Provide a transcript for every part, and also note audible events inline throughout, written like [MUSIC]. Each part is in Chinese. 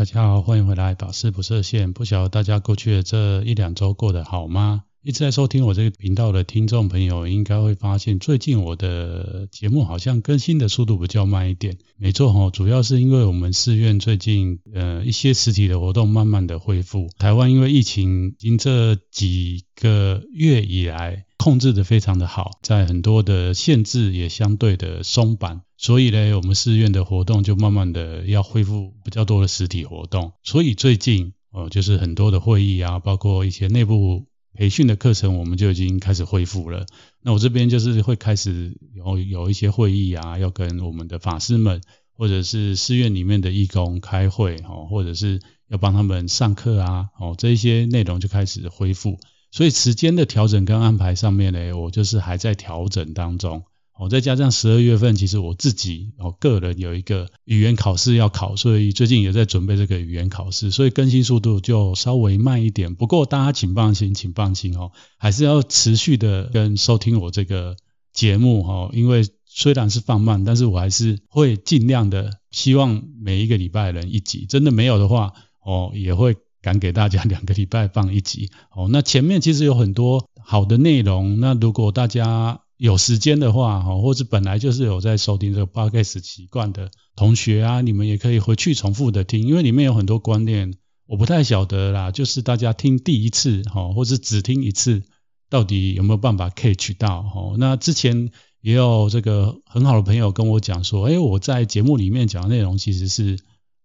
大家好，欢迎回来，导师不设限。不晓得大家过去的这一两周过得好吗？一直在收听我这个频道的听众朋友，应该会发现最近我的节目好像更新的速度比较慢一点。没错哈，主要是因为我们寺院最近呃一些实体的活动慢慢的恢复。台湾因为疫情，经这几个月以来控制的非常的好，在很多的限制也相对的松绑，所以呢，我们寺院的活动就慢慢的要恢复比较多的实体活动。所以最近哦，就是很多的会议啊，包括一些内部。培训的课程我们就已经开始恢复了。那我这边就是会开始有有一些会议啊，要跟我们的法师们或者是寺院里面的义工开会哦，或者是要帮他们上课啊，哦，这一些内容就开始恢复。所以时间的调整跟安排上面呢，我就是还在调整当中。我再加上十二月份，其实我自己我个人有一个语言考试要考，所以最近也在准备这个语言考试，所以更新速度就稍微慢一点。不过大家请放心，请放心哦，还是要持续的跟收听我这个节目哈，因为虽然是放慢，但是我还是会尽量的，希望每一个礼拜能一集，真的没有的话哦，也会赶给大家两个礼拜放一集 [LAUGHS] 哦。那前面其实有很多好的内容，那如果大家有时间的话，哈，或者本来就是有在收听这个 Podcast 习惯的同学啊，你们也可以回去重复的听，因为里面有很多观念，我不太晓得啦，就是大家听第一次，哈，或是只听一次，到底有没有办法 catch 到？哈，那之前也有这个很好的朋友跟我讲说，哎，我在节目里面讲的内容其实是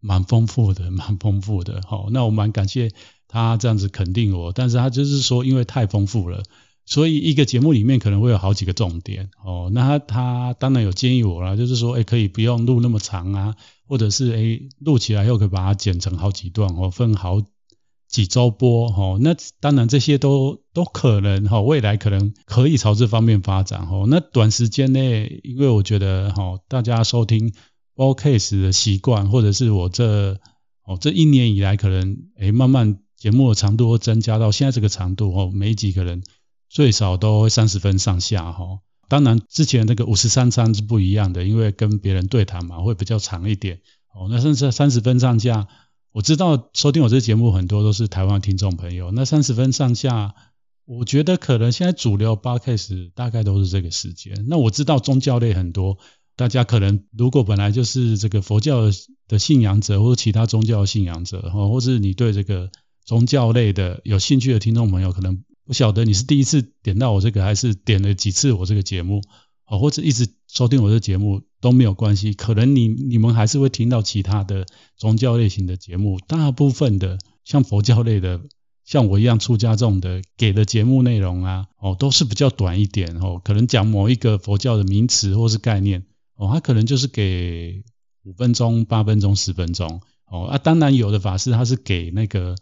蛮丰富的，[LAUGHS] 蛮丰富的，哈，那我蛮感谢他这样子肯定我，但是他就是说，因为太丰富了。所以一个节目里面可能会有好几个重点哦，那他他当然有建议我啦，就是说，诶可以不用录那么长啊，或者是诶录起来又可以把它剪成好几段哦，分好几周播哦，那当然这些都都可能哈，未来可能可以朝这方面发展哦。那短时间内，因为我觉得哈，大家收听 Podcast 的习惯，或者是我这哦这一年以来可能诶慢慢节目的长度会增加到现在这个长度哦，每几个人。最少都三十分上下哈，当然之前那个五十三餐是不一样的，因为跟别人对谈嘛，会比较长一点哦。那甚至三十分上下，我知道收听我这节目很多都是台湾听众朋友，那三十分上下，我觉得可能现在主流八 case 大概都是这个时间。那我知道宗教类很多，大家可能如果本来就是这个佛教的信仰者，或者其他宗教信仰者哈，或是你对这个宗教类的有兴趣的听众朋友，可能。不晓得你是第一次点到我这个，还是点了几次我这个节目，哦，或者一直收听我这个节目都没有关系。可能你你们还是会听到其他的宗教类型的节目，大部分的像佛教类的，像我一样出家这种的给的节目内容啊，哦，都是比较短一点哦，可能讲某一个佛教的名词或是概念，哦，他可能就是给五分钟、八分钟、十分钟，哦，啊，当然有的法师他是给那个。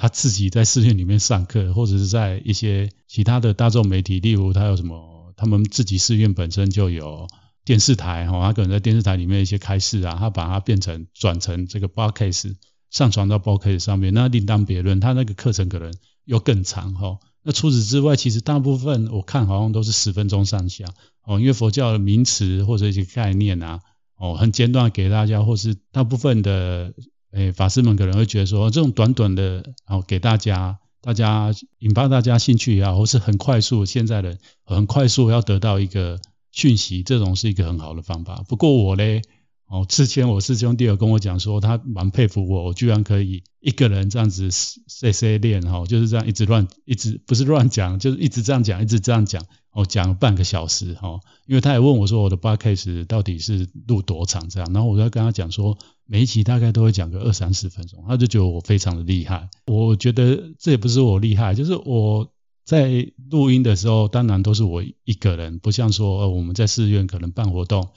他自己在寺院里面上课，或者是在一些其他的大众媒体，例如他有什么，他们自己寺院本身就有电视台，哈，他可能在电视台里面一些开示啊，他把它变成转成这个 podcast 上传到 podcast 上面，那另当别论，他那个课程可能又更长，哈。那除此之外，其实大部分我看好像都是十分钟上下，哦，因为佛教的名词或者一些概念啊，哦，很简短给大家，或是大部分的。诶，法师们可能会觉得说，这种短短的，然后给大家，大家引发大家兴趣也好，或是很快速，现在的很快速要得到一个讯息，这种是一个很好的方法。不过我嘞，哦，之前我师兄弟有跟我讲说，他蛮佩服我，我居然可以一个人这样子碎碎练，哈，就是这样一直乱，一直不是乱讲，就是一直这样讲，一直这样讲。我讲了半个小时哈，因为他也问我说我的 podcast 到底是录多长这样，然后我就跟他讲说每一集大概都会讲个二三十分钟，他就觉得我非常的厉害。我觉得这也不是我厉害，就是我在录音的时候，当然都是我一个人，不像说我们在寺院可能办活动，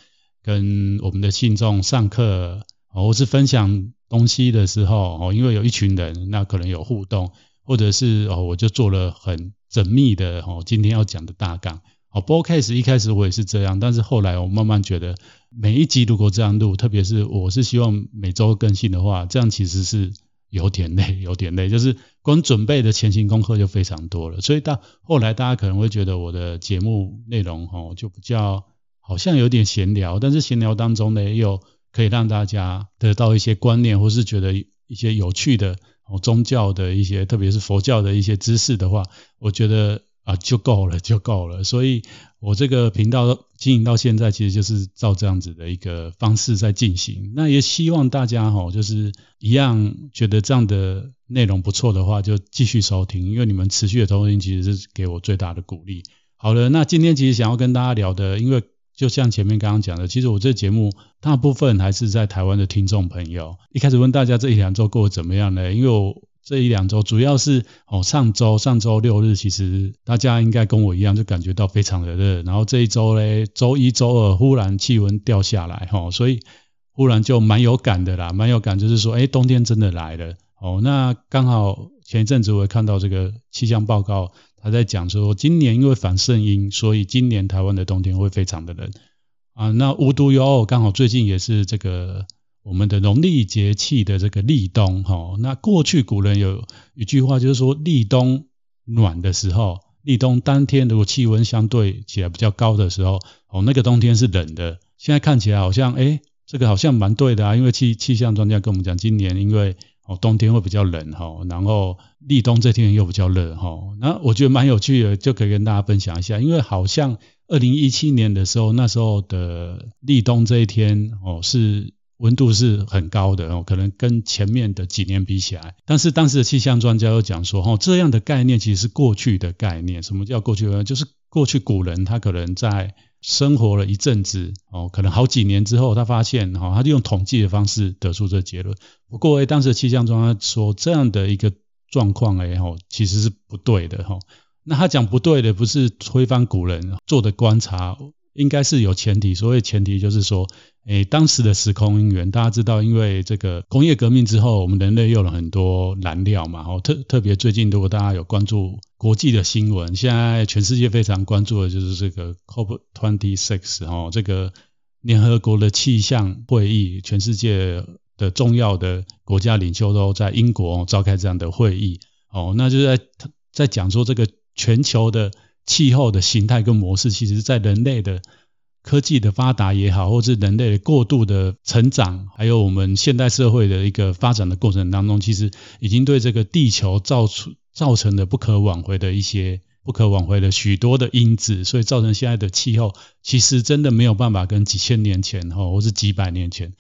跟我们的信众上课，或是分享东西的时候，哦，因为有一群人，那可能有互动，或者是哦，我就做了很。缜密的哦，今天要讲的大纲哦。Podcast 一开始我也是这样，但是后来我慢慢觉得，每一集如果这样录，特别是我是希望每周更新的话，这样其实是有点累，[LAUGHS] 有点累，就是光准备的前行功课就非常多了。所以到后来大家可能会觉得我的节目内容哦，就比较好像有点闲聊，但是闲聊当中呢，又可以让大家得到一些观念，或是觉得一些有趣的哦宗教的一些，特别是佛教的一些知识的话，我觉得啊就够了，就够了。所以我这个频道经营到现在，其实就是照这样子的一个方式在进行。那也希望大家哈，就是一样觉得这样的内容不错的话，就继续收听，因为你们持续的收听其实是给我最大的鼓励。好了，那今天其实想要跟大家聊的，因为就像前面刚刚讲的，其实我这节目大部分还是在台湾的听众朋友。一开始问大家这一两周过得怎么样呢？因为我这一两周主要是哦，上周上周六日，其实大家应该跟我一样，就感觉到非常的热。然后这一周嘞，周一周二忽然气温掉下来，哈，所以忽然就蛮有感的啦，蛮有感，就是说，哎，冬天真的来了。哦，那刚好前一阵子我也看到这个气象报告。他在讲说，今年因为反圣婴，所以今年台湾的冬天会非常的冷啊。那无独有偶，刚好最近也是这个我们的农历节气的这个立冬哈。那过去古人有一句话，就是说立冬暖的时候，立冬当天如果气温相对起来比较高的时候，哦，那个冬天是冷的。现在看起来好像，诶，这个好像蛮对的啊，因为气气象专家跟我们讲，今年因为哦，冬天会比较冷哈，然后立冬这天又比较热哈，那我觉得蛮有趣的，就可以跟大家分享一下。因为好像二零一七年的时候，那时候的立冬这一天哦，是温度是很高的哦，可能跟前面的几年比起来。但是当时的气象专家又讲说，哦，这样的概念其实是过去的概念。什么叫过去呢？就是过去古人他可能在生活了一阵子哦，可能好几年之后，他发现哈，他就用统计的方式得出这个结论。不过诶，当时的气象专家说这样的一个状况诶，哈，其实是不对的哈。那他讲不对的，不是推翻古人做的观察，应该是有前提。所谓前提就是说，诶，当时的时空因缘，大家知道，因为这个工业革命之后，我们人类用了很多燃料嘛，哈，特特别最近，如果大家有关注。国际的新闻，现在全世界非常关注的就是这个 COP26 哈，这个联合国的气象会议，全世界的重要的国家领袖都在英国召开这样的会议哦，那就是在在讲说这个全球的气候的形态跟模式，其实在人类的科技的发达也好，或是人类的过度的成长，还有我们现代社会的一个发展的过程当中，其实已经对这个地球造出。造成的不可挽回的一些不可挽回的许多的因子，所以造成现在的气候，其实真的没有办法跟几千年前哈，或是几百年前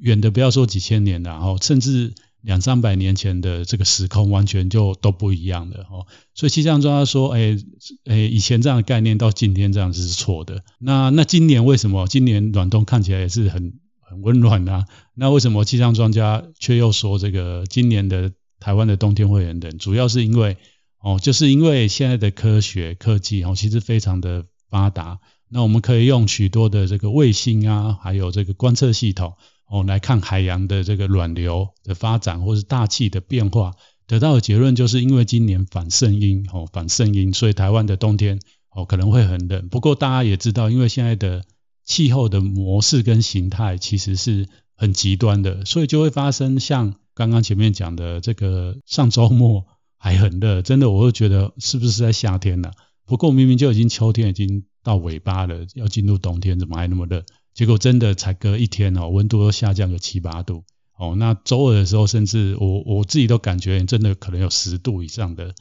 远的不要说几千年了哈，甚至两三百年前的这个时空完全就都不一样的哦。所以气象专家说，哎哎，以前这样的概念到今天这样子是错的。那那今年为什么今年暖冬看起来也是很很温暖啊？那为什么气象专家却又说这个今年的？台湾的冬天会很冷，主要是因为哦，就是因为现在的科学科技哦，其实非常的发达。那我们可以用许多的这个卫星啊，还有这个观测系统哦，来看海洋的这个暖流的发展，或是大气的变化，得到的结论就是因为今年反圣婴哦，反圣婴，所以台湾的冬天哦可能会很冷。不过大家也知道，因为现在的气候的模式跟形态其实是很极端的，所以就会发生像。刚刚前面讲的这个上周末还很热，真的我会觉得是不是在夏天呢？不过明明就已经秋天已经到尾巴了，要进入冬天，怎么还那么热？结果真的才隔一天哦，温度都下降个七八度哦。那周二的时候，甚至我我自己都感觉真的可能有十度以上的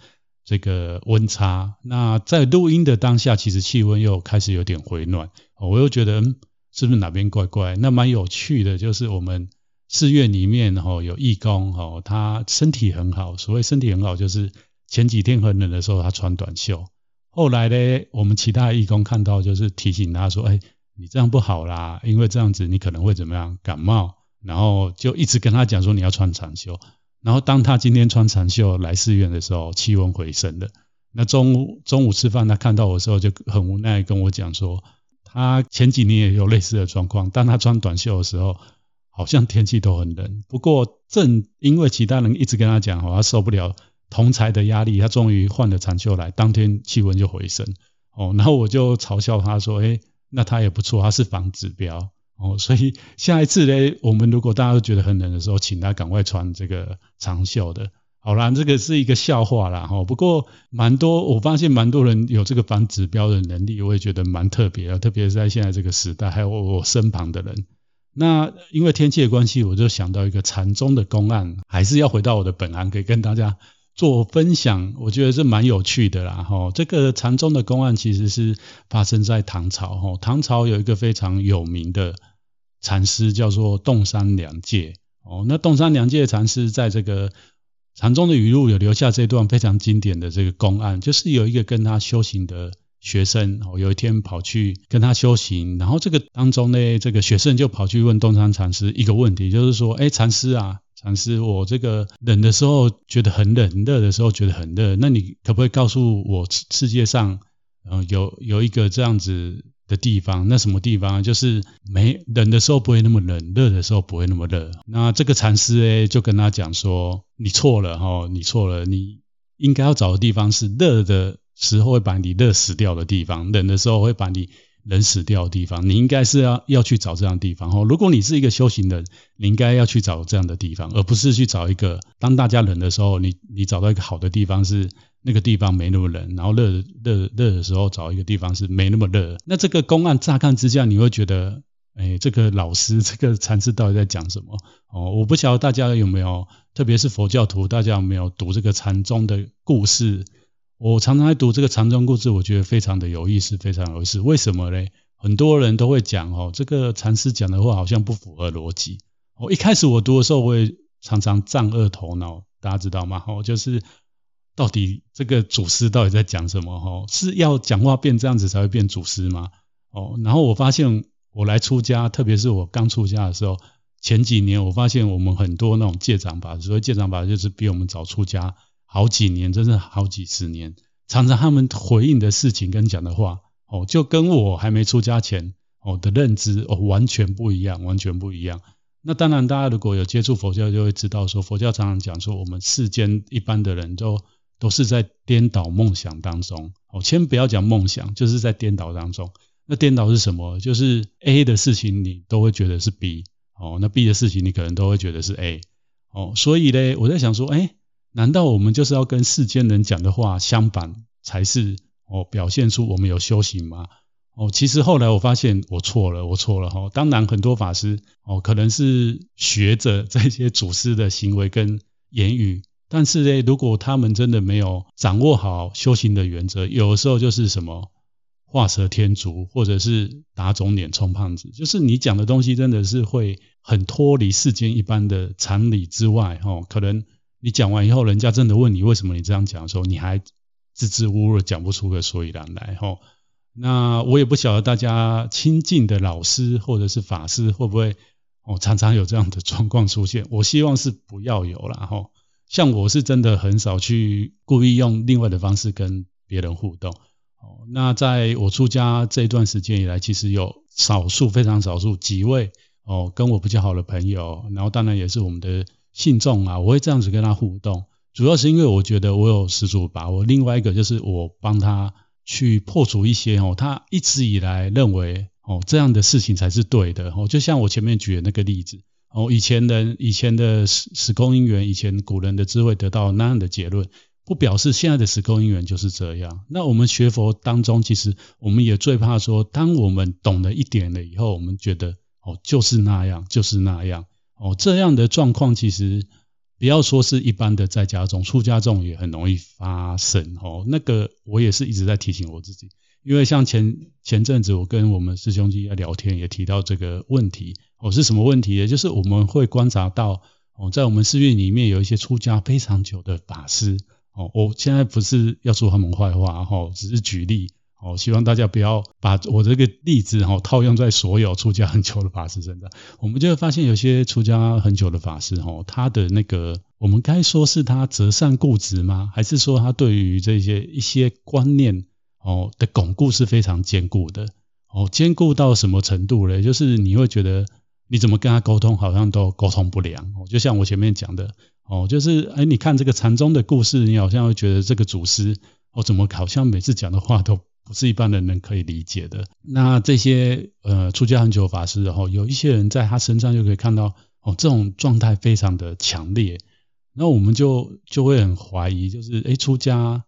这个温差。那在录音的当下，其实气温又开始有点回暖，我又觉得是不是哪边怪怪？那蛮有趣的，就是我们。寺院里面哈有义工哈，他身体很好。所谓身体很好，就是前几天很冷的时候他穿短袖。后来呢，我们其他义工看到，就是提醒他说：“哎，你这样不好啦，因为这样子你可能会怎么样感冒。”然后就一直跟他讲说你要穿长袖。然后当他今天穿长袖来寺院的时候，气温回升了。那中午中午吃饭，他看到我的时候就很无奈跟我讲说，他前几年也有类似的状况，当他穿短袖的时候。好像天气都很冷，不过正因为其他人一直跟他讲，好他受不了同侪的压力，他终于换了长袖来，当天气温就回升。哦，然后我就嘲笑他说：“诶，那他也不错，他是防指标。”哦，所以下一次呢，我们如果大家都觉得很冷的时候，请他赶快穿这个长袖的。好啦，这个是一个笑话啦。哈，不过蛮多，我发现蛮多人有这个防指标的能力，我也觉得蛮特别的，特别是在现在这个时代，还有我身旁的人。那因为天气的关系，我就想到一个禅宗的公案，还是要回到我的本行，可以跟大家做分享。我觉得是蛮有趣的啦。哈，这个禅宗的公案其实是发生在唐朝。哈，唐朝有一个非常有名的禅师叫做洞山良介。哦，那洞山良介禅师在这个禅宗的语录有留下这段非常经典的这个公案，就是有一个跟他修行的。学生哦，有一天跑去跟他修行，然后这个当中呢，这个学生就跑去问洞山禅师一个问题，就是说，哎，禅师啊，禅师，我这个冷的时候觉得很冷，热的时候觉得很热，那你可不可以告诉我世界上，嗯，有有一个这样子的地方？那什么地方？就是没冷的时候不会那么冷，热的时候不会那么热。那这个禅师哎，就跟他讲说，你错了哈，你错了，你应该要找的地方是热的。时候会把你热死掉的地方，冷的时候会把你人死掉的地方，你应该是要要去找这样的地方。如果你是一个修行人，你应该要去找这样的地方，而不是去找一个当大家冷的时候，你你找到一个好的地方是那个地方没那么冷，然后热热热的时候找一个地方是没那么热。那这个公案乍看之下，你会觉得，哎，这个老师 [LAUGHS] 这个禅师到底在讲什么？哦，我不晓得大家有没有，特别是佛教徒，大家有没有读这个禅宗的故事？我常常在读这个禅宗故事，我觉得非常的有意思，非常有意思。为什么呢？很多人都会讲哦，这个禅师讲的话好像不符合逻辑。哦，一开始我读的时候，我也常常丈二头脑，大家知道吗？哦，就是到底这个祖师到底在讲什么？哦，是要讲话变这样子才会变祖师吗？哦，然后我发现我来出家，特别是我刚出家的时候，前几年我发现我们很多那种戒长法，所谓戒长法就是比我们早出家。好几年，真是好几十年，常常他们回应的事情跟讲的话，哦，就跟我还没出家前哦的认知哦完全不一样，完全不一样。那当然，大家如果有接触佛教，就会知道说，佛教常常讲说，我们世间一般的人都都是在颠倒梦想当中。哦，先不要讲梦想，就是在颠倒当中。那颠倒是什么？就是 A 的事情你都会觉得是 B，哦，那 B 的事情你可能都会觉得是 A，哦，所以呢，我在想说，哎。难道我们就是要跟世间人讲的话相反，才是哦表现出我们有修行吗？哦，其实后来我发现我错了，我错了哈。当然很多法师哦，可能是学着这些祖师的行为跟言语，但是呢，如果他们真的没有掌握好修行的原则，有时候就是什么画蛇添足，或者是打肿脸充胖子，就是你讲的东西真的是会很脱离世间一般的常理之外哦，可能。你讲完以后，人家真的问你为什么你这样讲的时候，你还支支吾吾的讲不出个所以然来吼。那我也不晓得大家亲近的老师或者是法师会不会哦常常有这样的状况出现。我希望是不要有啦吼。像我是真的很少去故意用另外的方式跟别人互动。哦，那在我出家这一段时间以来，其实有少数非常少数几位哦跟我比较好的朋友，然后当然也是我们的。信众啊，我会这样子跟他互动，主要是因为我觉得我有十足把握。另外一个就是我帮他去破除一些哦，他一直以来认为哦这样的事情才是对的哦。就像我前面举的那个例子哦，以前人以前的时时空因缘，以前古人的智慧得到那样的结论，不表示现在的时空因缘就是这样。那我们学佛当中，其实我们也最怕说，当我们懂了一点了以后，我们觉得哦就是那样，就是那样。哦，这样的状况其实不要说是一般的在家中，出家众也很容易发生。哦，那个我也是一直在提醒我自己，因为像前前阵子我跟我们师兄弟在聊天，也提到这个问题。哦，是什么问题呢？就是我们会观察到，哦，在我们寺院里面有一些出家非常久的法师。哦，我现在不是要说他们坏话，哈，只是举例。哦，希望大家不要把我这个例子哈套用在所有出家很久的法师身上。我们就会发现，有些出家很久的法师哈，他的那个，我们该说是他择善固执吗？还是说他对于这些一些观念哦的巩固是非常坚固的？哦，坚固到什么程度呢？就是你会觉得你怎么跟他沟通，好像都沟通不良。哦，就像我前面讲的，哦，就是哎，你看这个禅宗的故事，你好像会觉得这个祖师哦，怎么好像每次讲的话都。不是一般的人可以理解的。那这些呃出家很久的法师，然后有一些人在他身上就可以看到哦，这种状态非常的强烈。那我们就就会很怀疑，就是诶出家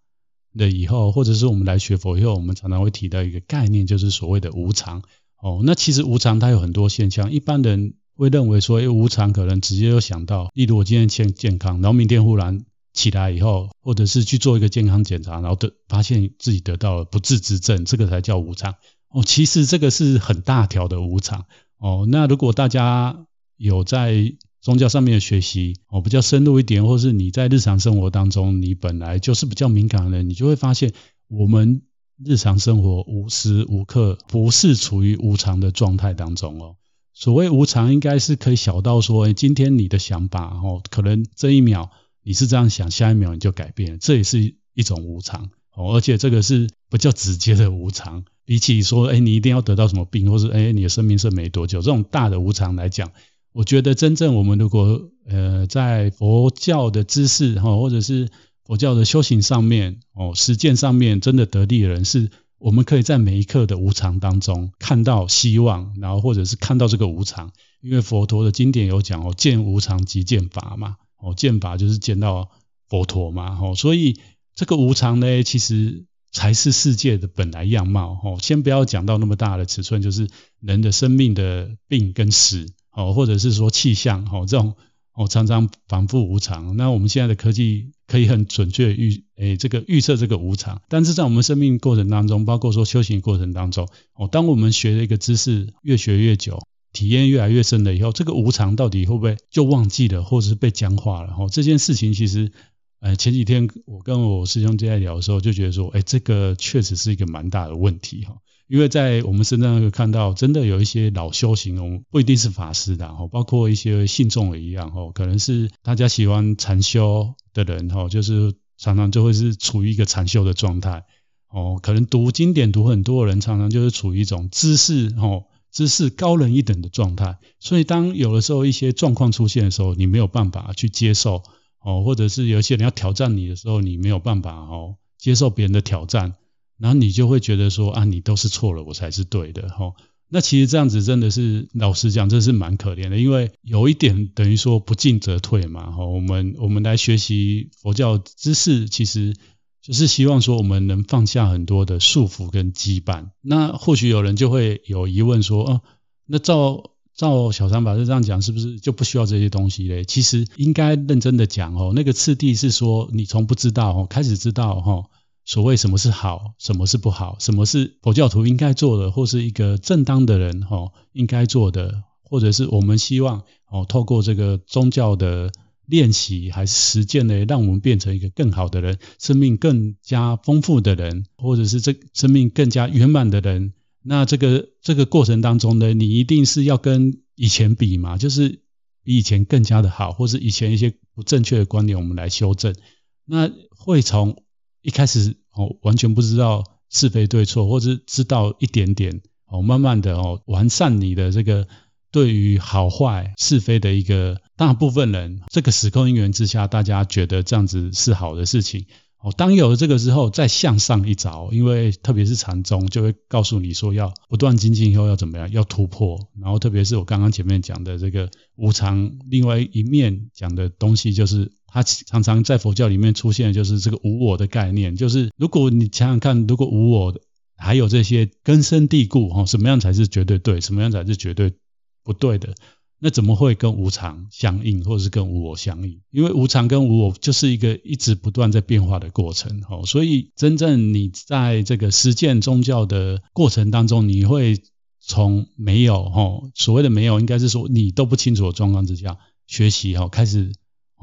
了以后，或者是我们来学佛以后，我们常常会提到一个概念，就是所谓的无常。哦，那其实无常它有很多现象，一般人会认为说，哎，无常可能直接就想到，例如我今天健健康，然后明天忽然起来以后，或者是去做一个健康检查，然后得发现自己得到了不治之症，这个才叫无常。哦，其实这个是很大条的无常。哦，那如果大家有在宗教上面的学习，哦，比较深入一点，或是你在日常生活当中，你本来就是比较敏感的人，你就会发现，我们日常生活无时无刻不是处于无常的状态当中哦。所谓无常，应该是可以小到说，今天你的想法，哦，可能这一秒你是这样想，下一秒你就改变了，这也是一种无常哦。而且这个是比较直接的无常，比起说，哎，你一定要得到什么病，或是哎，你的生命剩没多久，这种大的无常来讲，我觉得真正我们如果呃在佛教的知识哈，或者是佛教的修行上面哦，实践上面真的得力的人是。我们可以在每一刻的无常当中看到希望，然后或者是看到这个无常，因为佛陀的经典有讲哦，见无常即见法嘛，哦，见法就是见到佛陀嘛，哦，所以这个无常呢，其实才是世界的本来样貌，哦，先不要讲到那么大的尺寸，就是人的生命的病跟死，哦，或者是说气象，哦，这种。哦，常常反复无常。那我们现在的科技可以很准确预，诶，这个预测这个无常。但是在我们生命过程当中，包括说修行过程当中，哦，当我们学了一个知识越学越久，体验越来越深了以后，这个无常到底会不会就忘记了，或者是被僵化了？哦，这件事情其实，呃，前几天我跟我师兄在聊的时候，就觉得说，诶，这个确实是一个蛮大的问题哈。因为在我们身上会看到，真的有一些老修行，我们不一定是法师的哈，包括一些信众也一样哈，可能是大家喜欢禅修的人哈，就是常常就会是处于一个禅修的状态哦，可能读经典读很多的人，常常就是处于一种知识哦，知识高人一等的状态，所以当有的时候一些状况出现的时候，你没有办法去接受哦，或者是有些人要挑战你的时候，你没有办法哦接受别人的挑战。然后你就会觉得说啊，你都是错了，我才是对的，吼。那其实这样子真的是，老实讲，这是蛮可怜的，因为有一点等于说不进则退嘛，吼。我们我们来学习佛教知识，其实就是希望说我们能放下很多的束缚跟羁绊。那或许有人就会有疑问说，哦，那照照小三法师这样讲，是不是就不需要这些东西嘞？其实应该认真的讲哦，那个次第是说，你从不知道哦开始知道哈。所谓什么是好，什么是不好，什么是佛教徒应该做的，或是一个正当的人哦应该做的，或者是我们希望哦透过这个宗教的练习还是实践呢，让我们变成一个更好的人，生命更加丰富的人，或者是这生命更加圆满的人。那这个这个过程当中呢，你一定是要跟以前比嘛，就是比以前更加的好，或是以前一些不正确的观念，我们来修正。那会从。一开始哦，完全不知道是非对错，或者知道一点点哦，慢慢的哦，完善你的这个对于好坏是非的一个大部分人，这个时空因缘之下，大家觉得这样子是好的事情哦。当有了这个之后，再向上一找，因为特别是禅宗就会告诉你说，要不断精进以后要怎么样，要突破。然后特别是我刚刚前面讲的这个无常，另外一面讲的东西就是。它常常在佛教里面出现的就是这个无我的概念，就是如果你想想看，如果无我还有这些根深蒂固哈，什么样才是绝对对，什么样才是绝对不对的？那怎么会跟无常相应，或者是跟无我相应？因为无常跟无我就是一个一直不断在变化的过程哈，所以真正你在这个实践宗教的过程当中，你会从没有哈，所谓的没有，应该是说你都不清楚的状况之下学习哈，开始。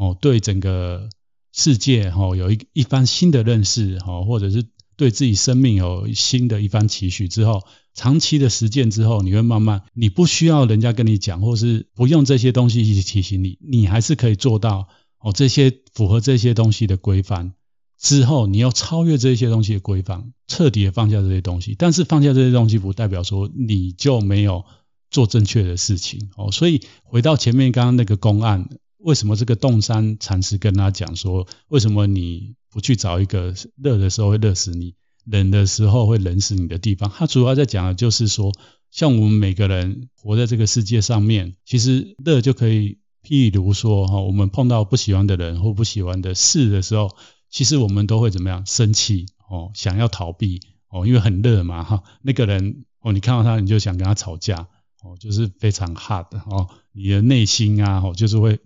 哦，对整个世界哈有一一番新的认识哈，或者是对自己生命有新的一番期许之后，长期的实践之后，你会慢慢，你不需要人家跟你讲，或是不用这些东西一起提醒你，你还是可以做到哦。这些符合这些东西的规范之后，你要超越这些东西的规范，彻底的放下这些东西。但是放下这些东西，不代表说你就没有做正确的事情哦。所以回到前面刚刚那个公案。为什么这个洞山禅师跟他讲说，为什么你不去找一个热的时候会热死你，冷的时候会冷死你的地方？它主要在讲的就是说，像我们每个人活在这个世界上面，其实热就可以，譬如说哈，我们碰到不喜欢的人或不喜欢的事的时候，其实我们都会怎么样？生气哦，想要逃避哦，因为很热嘛哈。那个人哦，你看到他你就想跟他吵架哦，就是非常 hard 哦。你的内心啊，哦，就是会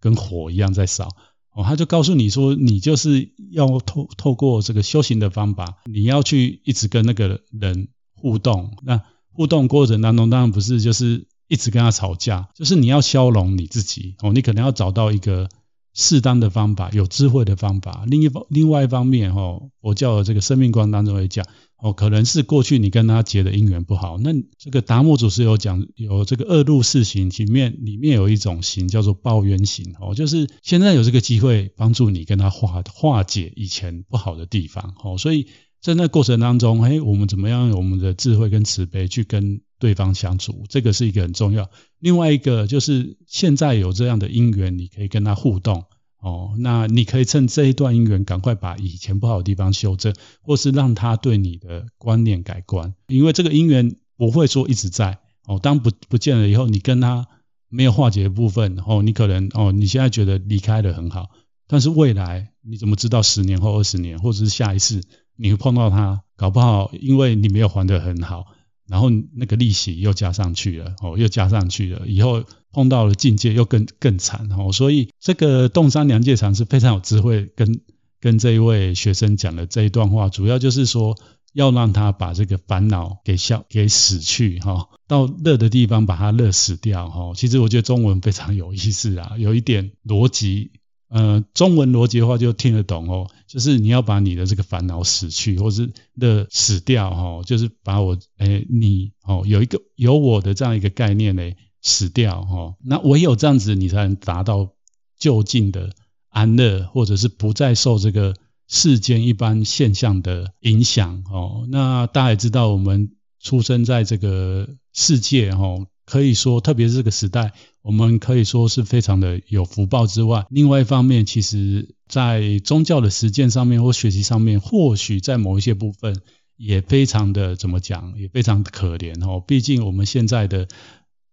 跟火一样在烧。哦，他就告诉你说，你就是要透透过这个修行的方法，你要去一直跟那个人互动。那互动过程当中，当然不是就是一直跟他吵架，就是你要消融你自己。哦，你可能要找到一个适当的方法，有智慧的方法。另一方，另外一方面，哦，佛教的这个生命观当中会讲。哦，可能是过去你跟他结的姻缘不好。那这个达摩祖师有讲，有这个恶入四行，里面里面有一种行叫做报冤行。哦，就是现在有这个机会帮助你跟他化化解以前不好的地方。哦，所以在那过程当中，哎，我们怎么样用我们的智慧跟慈悲去跟对方相处，这个是一个很重要。另外一个就是现在有这样的因缘，你可以跟他互动。哦，那你可以趁这一段姻缘，赶快把以前不好的地方修正，或是让他对你的观念改观，因为这个姻缘不会说一直在。哦，当不不见了以后，你跟他没有化解的部分，哦，你可能哦，你现在觉得离开的很好，但是未来你怎么知道十年后、二十年，或者是下一次你会碰到他，搞不好因为你没有还得很好。然后那个利息又加上去了，哦，又加上去了，以后碰到了境界又更更惨，哦，所以这个洞山良介禅是非常有智慧跟，跟跟这一位学生讲的这一段话，主要就是说要让他把这个烦恼给消给死去，哈，到热的地方把它热死掉，哈。其实我觉得中文非常有意思啊，有一点逻辑。呃，中文逻辑的话就听得懂哦，就是你要把你的这个烦恼死去，或是的死掉哈，就是把我诶你哦有一个有我的这样一个概念呢死掉哈，那唯有这样子你才能达到就近的安乐，或者是不再受这个世间一般现象的影响哦。那大家也知道，我们出生在这个世界哈。可以说，特别是这个时代，我们可以说是非常的有福报之外，另外一方面，其实在宗教的实践上面或学习上面，或许在某一些部分也非常的怎么讲，也非常可怜哦。毕竟我们现在的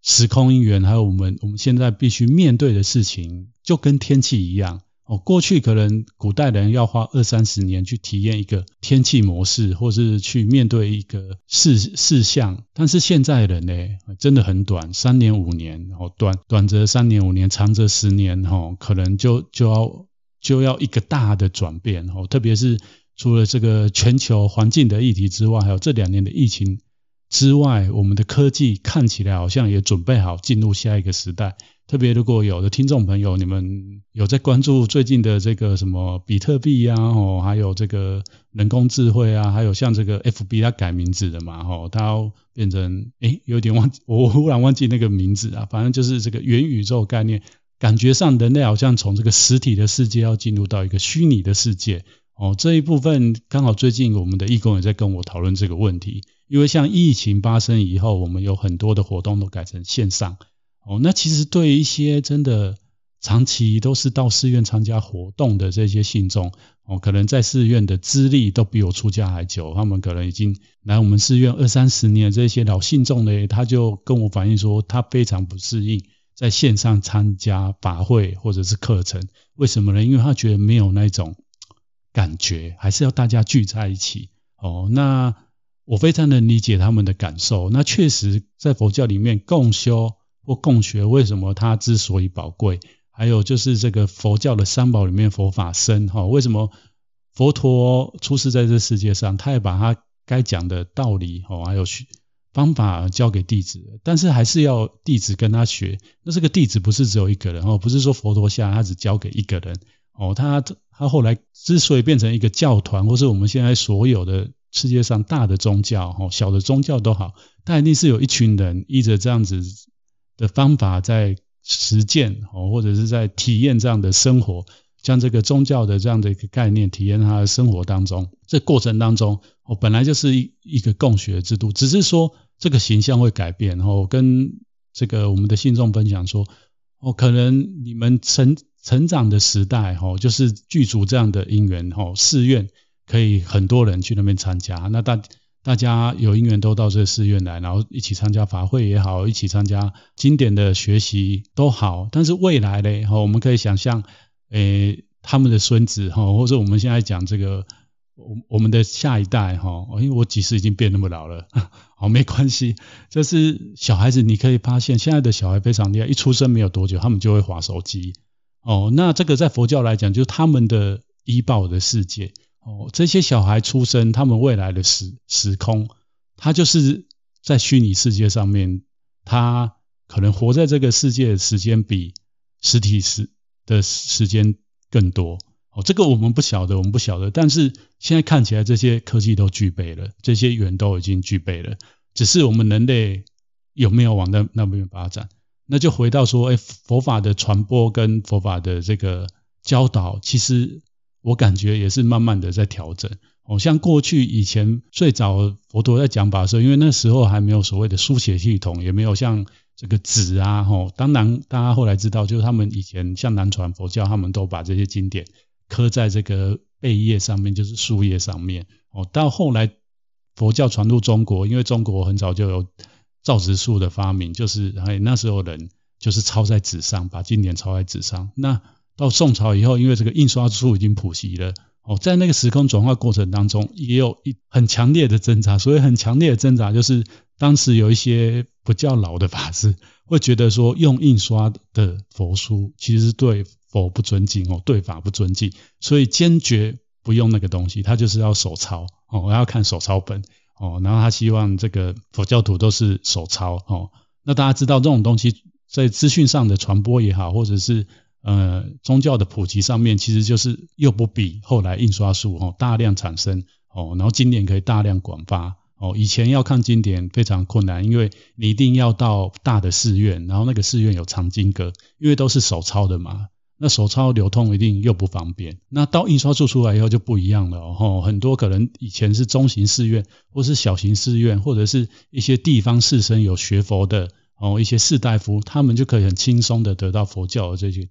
时空因缘，还有我们我们现在必须面对的事情，就跟天气一样。哦，过去可能古代人要花二三十年去体验一个天气模式，或是去面对一个事事项，但是现在人呢，真的很短，三年五年，哦，短短则三年五年，长则十年，哦，可能就就要就要一个大的转变，哦，特别是除了这个全球环境的议题之外，还有这两年的疫情之外，我们的科技看起来好像也准备好进入下一个时代。特别如果有的听众朋友，你们有在关注最近的这个什么比特币啊，哦，还有这个人工智慧啊，还有像这个 FB 它改名字的嘛，哦，它变成诶有点忘，我忽然忘记那个名字啊，反正就是这个元宇宙概念，感觉上人类好像从这个实体的世界要进入到一个虚拟的世界，哦，这一部分刚好最近我们的义工也在跟我讨论这个问题，因为像疫情发生以后，我们有很多的活动都改成线上。哦，那其实对于一些真的长期都是到寺院参加活动的这些信众，哦，可能在寺院的资历都比我出家还久，他们可能已经来我们寺院二三十年，这些老信众呢，他就跟我反映说，他非常不适应在线上参加法会或者是课程，为什么呢？因为他觉得没有那种感觉，还是要大家聚在一起。哦，那我非常能理解他们的感受。那确实在佛教里面共修。或共学为什么它之所以宝贵？还有就是这个佛教的三宝里面佛法僧哈，为什么佛陀出世在这世界上，他也把他该讲的道理哦，还有方法教给弟子，但是还是要弟子跟他学。那这个弟子不是只有一个人哦，不是说佛陀下他只教给一个人哦，他他后来之所以变成一个教团，或是我们现在所有的世界上大的宗教哦，小的宗教都好，但一定是有一群人依着这样子。的方法在实践哦，或者是在体验这样的生活，将这个宗教的这样的一个概念体验他的生活当中。这过程当中，哦，本来就是一一个共学制度，只是说这个形象会改变。哦，跟这个我们的信众分享说，哦，可能你们成成长的时代，哦，就是具足这样的因缘，哦，寺院可以很多人去那边参加，那大。大家有因缘都到这寺院来，然后一起参加法会也好，一起参加经典的学习都好。但是未来呢，我们可以想象，诶，他们的孙子哈，或者我们现在讲这个我我们的下一代哈，因为我几时已经变那么老了，好 [LAUGHS] 没关系。就是小孩子，你可以发现现在的小孩非常厉害，一出生没有多久，他们就会滑手机。哦，那这个在佛教来讲，就是他们的依报的世界。哦，这些小孩出生，他们未来的时时空，他就是在虚拟世界上面，他可能活在这个世界的时间比实体时的时间更多。哦，这个我们不晓得，我们不晓得。但是现在看起来，这些科技都具备了，这些缘都已经具备了，只是我们人类有没有往那那边发展？那就回到说，哎，佛法的传播跟佛法的这个教导，其实我感觉也是慢慢的在调整。哦，像过去以前最早佛陀在讲法的时候，因为那时候还没有所谓的书写系统，也没有像这个纸啊，吼，当然大家后来知道，就是他们以前像南传佛教，他们都把这些经典。刻在这个贝叶上面，就是树叶上面哦。到后来佛教传入中国，因为中国很早就有造纸术的发明，就是哎那时候人就是抄在纸上，把经典抄在纸上。那到宋朝以后，因为这个印刷术已经普及了哦，在那个时空转化过程当中，也有一很强烈的挣扎。所以很强烈的挣扎，就是当时有一些比较老的法师会觉得说，用印刷的佛书其实对。佛不尊敬哦，对法不尊敬，所以坚决不用那个东西，他就是要手抄哦，我要看手抄本哦，然后他希望这个佛教徒都是手抄哦。那大家知道这种东西在资讯上的传播也好，或者是呃宗教的普及上面，其实就是又不比后来印刷术哦大量产生哦，然后经典可以大量广发哦。以前要看经典非常困难，因为你一定要到大的寺院，然后那个寺院有藏经阁，因为都是手抄的嘛。那手抄流通一定又不方便，那到印刷术出来以后就不一样了哦。很多可能以前是中型寺院，或是小型寺院，或者是一些地方士绅有学佛的哦，一些士大夫，他们就可以很轻松的得到佛教的这些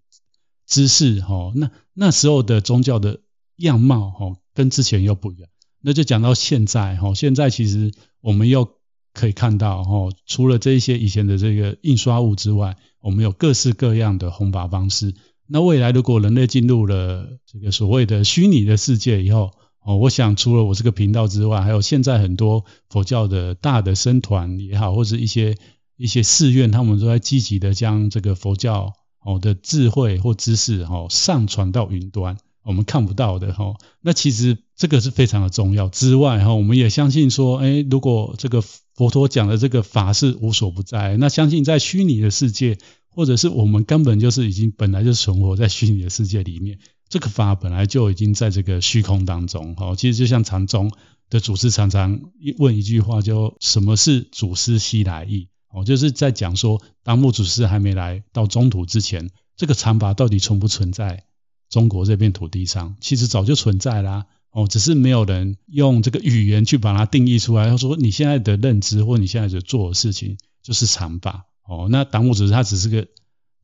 知识哦。那那时候的宗教的样貌哦，跟之前又不一样。那就讲到现在哦，现在其实我们又可以看到哦，除了这一些以前的这个印刷物之外，我们有各式各样的弘法方式。那未来如果人类进入了这个所谓的虚拟的世界以后，哦，我想除了我这个频道之外，还有现在很多佛教的大的僧团也好，或者一些一些寺院，他们都在积极的将这个佛教哦的智慧或知识哦上传到云端，我们看不到的哈。那其实这个是非常的重要。之外哈，我们也相信说，哎，如果这个佛陀讲的这个法是无所不在，那相信在虚拟的世界。或者是我们根本就是已经本来就存活在虚拟的世界里面，这个法本来就已经在这个虚空当中。好，其实就像禅宗的祖师常常问一句话，就什么是祖师西来意？哦，就是在讲说，当木祖师还没来到中土之前，这个禅法到底存不存在中国这片土地上？其实早就存在啦。哦，只是没有人用这个语言去把它定义出来。他说，你现在的认知或你现在在做的事情就是禅法。哦，那当木祖师他只是个，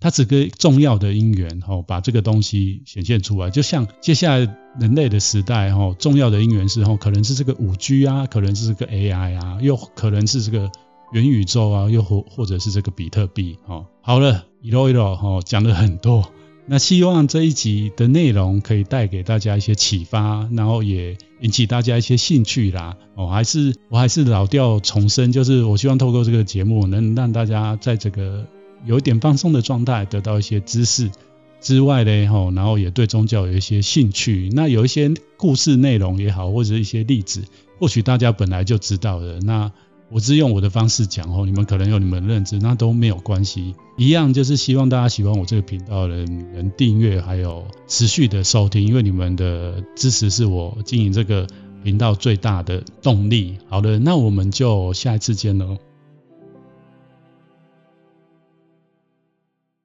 它只是个重要的因缘，哦，把这个东西显现出来。就像接下来人类的时代，哦，重要的因缘是，哦，可能是这个五 G 啊，可能是这个 AI 啊，又可能是这个元宇宙啊，又或或者是这个比特币，哦，好了，一路一路，哦，讲了很多。那希望这一集的内容可以带给大家一些启发，然后也引起大家一些兴趣啦。哦，还是我还是老调重申，就是我希望透过这个节目，能让大家在这个有一点放松的状态，得到一些知识之外呢，吼，然后也对宗教有一些兴趣。那有一些故事内容也好，或者一些例子，或许大家本来就知道的。那我只用我的方式讲哦，你们可能有你们的认知，那都没有关系。一样就是希望大家喜欢我这个频道的人能订阅，还有持续的收听，因为你们的支持是我经营这个频道最大的动力。好的，那我们就下一次见喽。